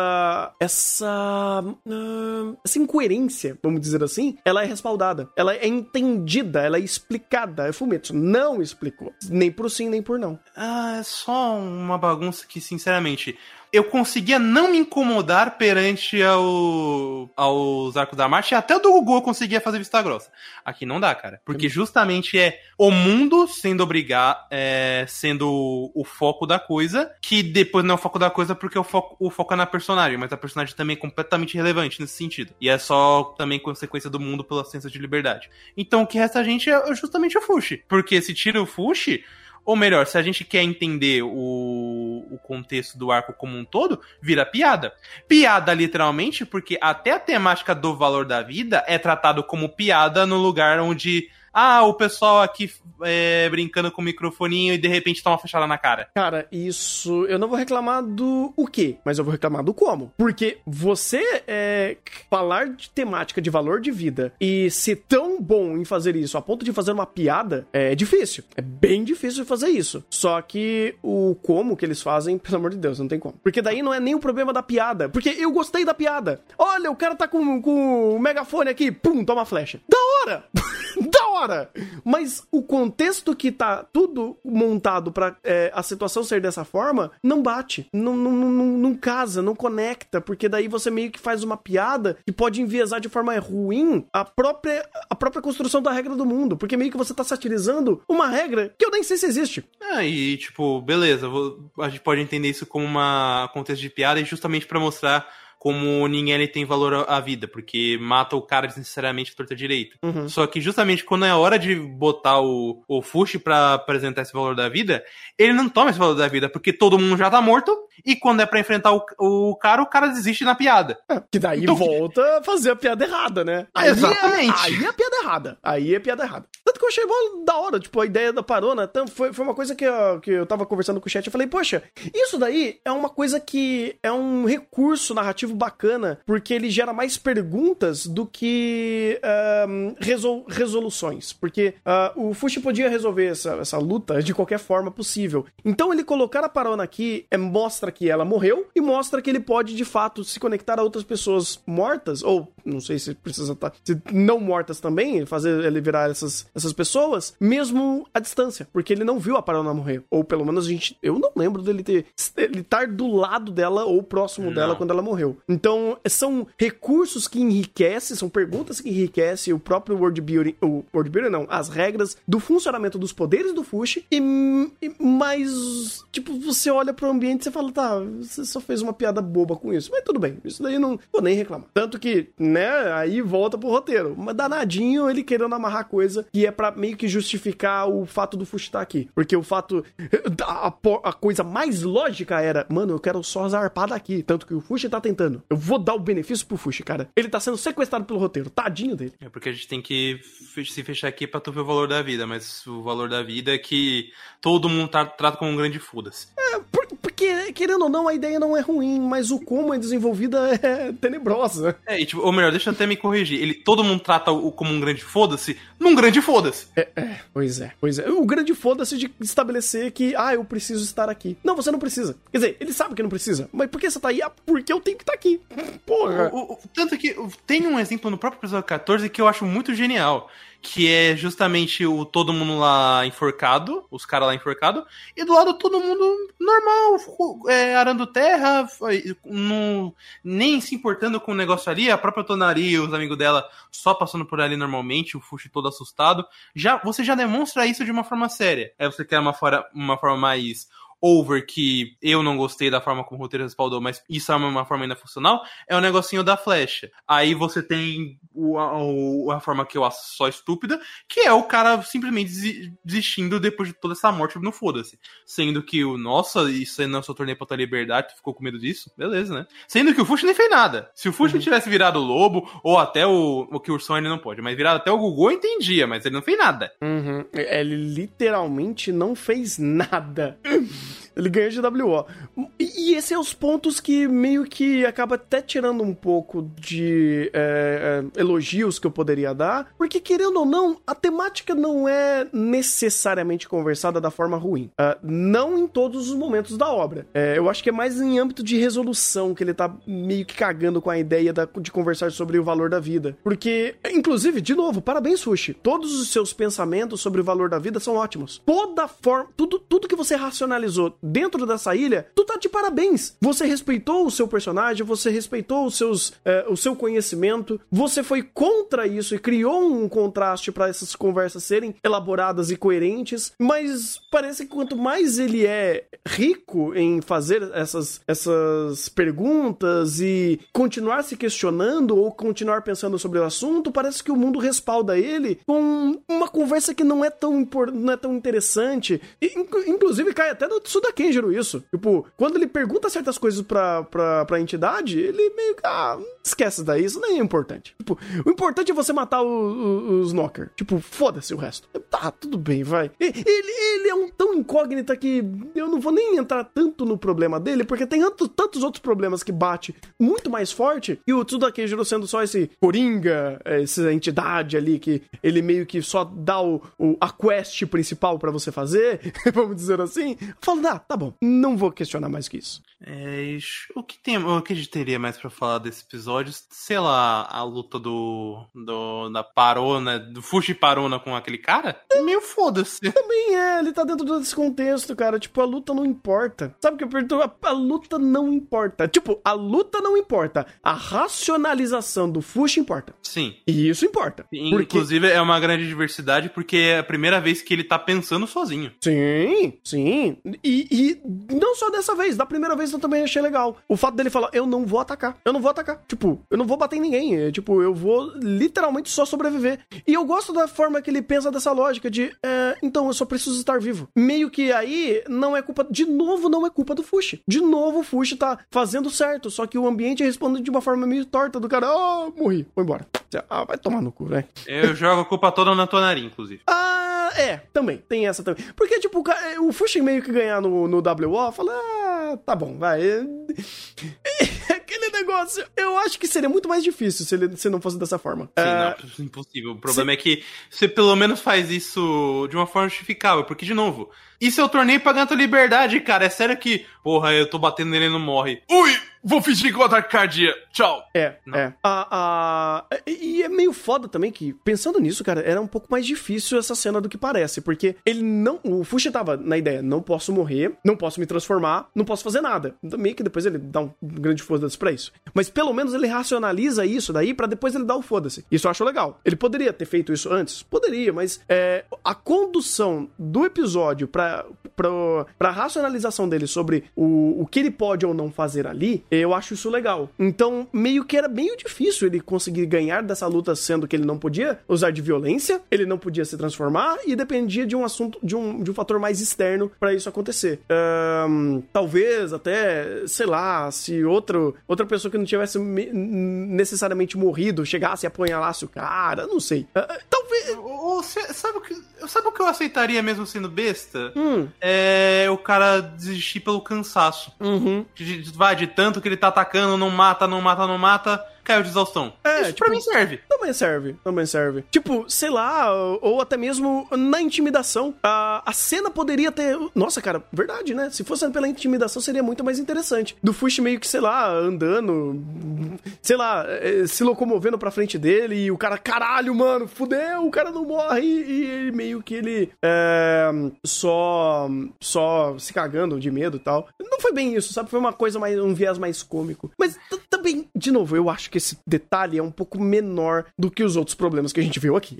Essa. ah, essa incoerência, vamos dizer assim, ela é respaldada. Ela é entendida, ela é explicada. É Fumetsu. Não explicou. Nem por sim, nem por não. Ah, é só uma bagunça que, sinceramente, eu conseguia não me incomodar perante ao, aos arcos da marcha, e até o do Gugu eu conseguia fazer vista grossa. Aqui não dá, cara. Porque justamente é o mundo sendo obrigar, é, sendo o, foco da coisa, que depois não é o foco da coisa porque o foco, o foco é na personagem, mas a personagem também é completamente irrelevante nesse sentido. E é só também consequência do mundo pela sensação de liberdade. Então o que resta a gente é justamente o Fushi. Porque se tira o Fushi, ou melhor, se a gente quer entender o, o contexto do arco como um todo, vira piada. Piada, literalmente, porque até a temática do valor da vida é tratado como piada no lugar onde. Ah, o pessoal aqui é, brincando com o microfoninho e de repente toma uma fechada na cara. Cara, isso. Eu não vou reclamar do o quê, mas eu vou reclamar do como. Porque você é, falar de temática de valor de vida e ser tão bom em fazer isso a ponto de fazer uma piada é difícil. É bem difícil fazer isso. Só que o como que eles fazem, pelo amor de Deus, não tem como. Porque daí não é nem o problema da piada. Porque eu gostei da piada. Olha, o cara tá com, com o megafone aqui, pum, toma flecha. Da hora! da hora! Mas o contexto que tá tudo montado pra é, a situação ser dessa forma, não bate. Não, não, não, não- casa, não conecta. Porque daí você meio que faz uma piada que pode enviesar de forma ruim a própria, a própria construção da regra do mundo. Porque meio que você tá satirizando uma regra que eu nem sei se existe. Ah, e tipo, beleza, vou- a gente pode entender isso como uma contexto de piada e justamente pra mostrar como ninguém ele tem valor à vida, porque mata o cara desnecessariamente torta direito. Uhum. Só que justamente quando é a hora de botar o, o Fushi pra apresentar esse valor da vida, ele não toma esse valor da vida, porque todo mundo já tá morto, e quando é pra enfrentar o, o cara, o cara desiste na piada. É, que daí Então- volta a fazer a piada errada, né? Exatamente. É, aí é piada errada. Aí é piada errada. Achei mó da hora, tipo, a ideia da parona. Foi, foi uma coisa que eu, que eu tava conversando com o chat. Eu falei, poxa, isso daí é uma coisa que é um recurso narrativo bacana, porque ele gera mais perguntas do que ahn, resol- resoluções. Porque ah, o Fushi podia resolver essa, essa luta de qualquer forma possível. Então ele colocar a parona aqui é, mostra que ela morreu e mostra que ele pode de fato se conectar a outras pessoas mortas, ou não sei se precisa estar. Se não mortas também, fazer ele virar essas, essas pessoas, mesmo à distância. Porque ele não viu a parona morrer. Ou pelo menos a gente. Eu não lembro dele ter. ele estar do lado dela ou próximo Não. dela quando ela morreu. Então, são recursos que enriquecem, são perguntas que enriquecem o próprio world building, o world building não, as regras do funcionamento dos poderes do Fushi e, e mais, tipo, você olha pro ambiente e você fala, tá, você só fez uma piada boba com isso, mas tudo bem, isso daí não vou nem reclamar. Tanto que, né, aí volta pro roteiro, mas danadinho ele querendo amarrar coisa que é pra meio que justificar o fato do Fushi estar aqui, porque o fato, a, a coisa mais lógica era, mano, eu quero só zarpar daqui, tanto que o Fushi tá tentando. Eu vou dar o benefício pro Fushi, cara. Ele tá sendo sequestrado pelo roteiro, tadinho dele. É porque a gente tem que se fechar aqui pra tu ver o valor da vida, mas o valor da vida é que todo mundo tá- trata como um grande foda-se. Por- porque, querendo ou não, a ideia não é ruim, mas o como é desenvolvida é tenebrosa. É, e tipo, ou melhor, deixa eu até me corrigir. Ele, todo mundo trata o como um grande foda-se num grande foda-se. Pois é, pois é. O grande foda-se de estabelecer que, ah, eu preciso estar aqui. Não, você não precisa. Quer dizer, ele sabe que não precisa. Mas por que você tá aí? Ah, porque eu tenho que estar aqui. Porra. O- o- tanto que o- tem um exemplo no próprio episódio 14 que eu acho muito genial. Que é justamente o todo mundo lá enforcado, os caras lá enforcado, e do lado todo mundo normal, é, arando terra, nem se importando com o negócio ali, a própria Tonari e os amigos dela só passando por ali normalmente, o Fushi todo assustado. Já, você já demonstra isso de uma forma séria. Aí você quer uma, fora, uma forma mais over que eu não gostei da forma como o roteiro respaldou, mas isso é uma forma ainda funcional, é o negocinho da flecha. Aí você tem o, a, a forma que eu acho só estúpida, que é o cara simplesmente desi- desistindo depois de toda essa morte no foda-se. Sendo que o, nossa, isso aí não é seu torneio pra tua liberdade, tu ficou com medo disso? Beleza, né? Sendo que o Fushi nem fez nada. Se o Fushi tivesse virado o lobo, ou até o, o que o Ursão ele não pode, mas virado até o Gugu eu entendia, mas ele não fez nada. Uhum. Ele literalmente não fez nada. Ele ganhou de WO. E, e esse é os pontos que meio que acaba até tirando um pouco de é, é, elogios que eu poderia dar, porque querendo ou não, a temática não é necessariamente conversada da forma ruim. Ah, não em todos os momentos da obra. É, eu acho que é mais em âmbito de resolução que ele tá meio que cagando com a ideia da- de conversar sobre o valor da vida. Porque, inclusive, de novo, parabéns, Sushi. Todos os seus pensamentos sobre o valor da vida são ótimos. Toda forma, tudo, tudo que você racionalizou dentro dessa ilha, tu tá de parabéns. Você respeitou o seu personagem, você respeitou os seus, é, o seu conhecimento, você foi contra isso e criou um contraste para essas conversas serem elaboradas e coerentes, mas parece que quanto mais ele é rico em fazer essas, essas perguntas e continuar se questionando ou continuar pensando sobre o assunto, parece que o mundo respalda ele com uma conversa que não é tão, não é tão interessante. E, inclu- inclusive, cai até no Tsuda Kenjiro isso. Tipo, quando ele pergunta certas coisas pra, pra, pra entidade, ele meio que, ah, esquece daí, isso nem é importante. Tipo, o importante é você matar o- o- os Knocker. Tipo, foda-se o resto. Tá, tudo bem, vai. Ele, ele é um tão incógnita que eu não vou nem entrar tanto no problema dele, porque tem tanto- tantos outros problemas que bate muito mais forte, e o Tsuda Kenjiro sendo só esse coringa, essa entidade ali que ele meio que só dá o, o- a quest principal pra você fazer, vamos dizer assim. Falo, ah, tá bom, não vou questionar mais que isso. É, o que tem, o que a gente teria mais pra falar desse episódio? Sei lá, a luta do, do da Parona, do Fushi Parona com aquele cara? É meio foda-se. Também é, ele tá dentro desse contexto, cara. Tipo, a luta não importa. Sabe o que eu pergunto? A, a luta não importa. Tipo, a luta não importa. A racionalização do Fush importa. Sim. E isso importa. Porque... Inclusive, é uma grande diversidade porque é a primeira vez que ele tá pensando sozinho. Sim, sim. E, e não só dessa vez, da primeira vez eu também achei legal. O fato dele falar, eu não vou atacar. Eu não vou atacar. Tipo, eu não vou bater em ninguém. É, tipo, eu vou literalmente só sobreviver. E eu gosto da forma que ele pensa dessa lógica de, é, então eu só preciso estar vivo. Meio que aí não é culpa, de novo, não é culpa do Fushi. De novo, o Fushi tá fazendo certo, só que o ambiente responde de uma forma meio torta do cara, ah, morri, vou embora. Ah, vai tomar no cu, né? Eu jogo a culpa toda na Tonari, inclusive. Ah, é, também, tem essa também. Porque, tipo, o ca- o Fuxin meio que ganhar no, no WO, fala, ah, tá bom, vai. Aquele negócio, eu acho que seria muito mais difícil se ele se não fosse dessa forma. Sim, Ah, não, impossível. O problema é que você pelo menos faz isso de uma forma justificável, porque, de novo, isso é o torneio pagando a tua liberdade, cara. É sério que, porra, eu tô batendo nele e não morre. Ui, vou fingir que eu ataque cardíaco. Tchau. É, Não. é. A, a- e é meio foda também que, pensando nisso, cara, era um pouco mais difícil essa cena do que parece, porque ele não. O Fuxi tava na ideia, não posso morrer, não posso me transformar, não posso fazer nada. Então, Meio que depois ele dá um grande foda-se pra isso. Mas pelo menos ele racionaliza isso daí pra depois ele dar o foda-se. Isso eu acho legal. Ele poderia ter feito isso antes? Poderia, mas é, a condução do episódio pra, pra, pra racionalização dele sobre o, o que ele pode ou não fazer ali, eu acho isso legal. Então, meio que era meio difícil ele conseguir ganhar dessa luta, sendo que ele não podia usar de violência, ele não podia se transformar e dependia de um assunto, de um, de um fator mais externo pra isso acontecer. Ahn, talvez até, sei lá, se outro, outra pessoa que não tivesse me- necessariamente morrido chegasse e apunhalasse o cara, não sei. Ah, talvez. Ou, sabe, o que, sabe o que eu aceitaria mesmo sendo besta? Hum, É o cara desistir pelo cansaço. uhum. De- vai, de tanto que ele tá atacando, não mata, não mata, não mata, caiu de exaustão. É, Isso tipo- pra mim serve. Também serve, também serve. Tipo, sei lá, ou, até mesmo na intimidação. A, a cena poderia ter. Nossa, cara, verdade, né? Se fosse pela intimidação, seria muito mais interessante. Do Fush meio que, sei lá, andando, sei lá, eh, se locomovendo pra frente dele e o cara, caralho, mano, fudeu, o cara não morre e ele meio que ele é, só, só se cagando de medo e tal. Não foi bem isso, sabe? Foi uma coisa mais, um viés mais cômico. Mas também, de novo, eu acho que esse detalhe é um pouco menor do que os outros problemas que a gente viu aqui.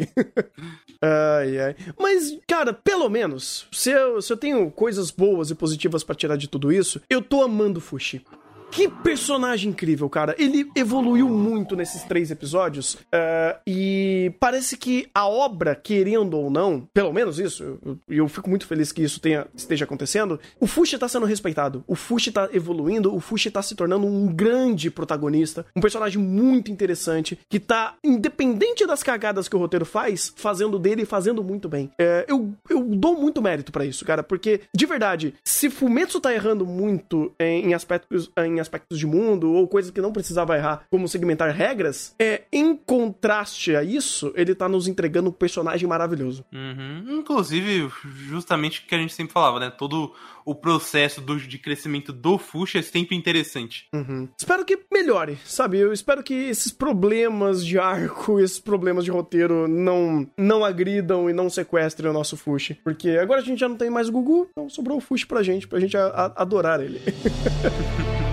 ai, ai. Mas, cara, pelo menos, se eu, se eu tenho coisas boas e positivas pra tirar de tudo isso, eu tô amando o Fushi. Que personagem incrível, cara. Ele evoluiu muito nesses três episódios. eh, e parece que a obra, querendo ou não, pelo menos isso, eu, eu fico muito feliz que isso tenha, esteja acontecendo. O Fushi tá sendo respeitado. O Fushi tá evoluindo. O Fushi tá se tornando um grande protagonista. Um personagem muito interessante. Que tá, independente das cagadas que o roteiro faz, fazendo dele e fazendo muito bem. Eh, eu, eu dou muito mérito pra isso, cara. Porque, de verdade, se Fumetsu tá errando muito em, em aspectos, em em aspectos de mundo, ou coisas que não precisava errar, como segmentar regras, é, em contraste a isso, ele tá nos entregando um personagem maravilhoso. Uhum. Inclusive, justamente o que a gente sempre falava, né? Todo o processo do- de crescimento do Fuxa é sempre interessante. Uhum. Espero que melhore, sabe? Eu espero que esses problemas de arco, esses problemas de roteiro não, não agridam e não sequestrem o nosso Fushi. Porque agora a gente já não tem mais o Gugu, então sobrou o Fushi pra gente, pra gente a- a- adorar ele.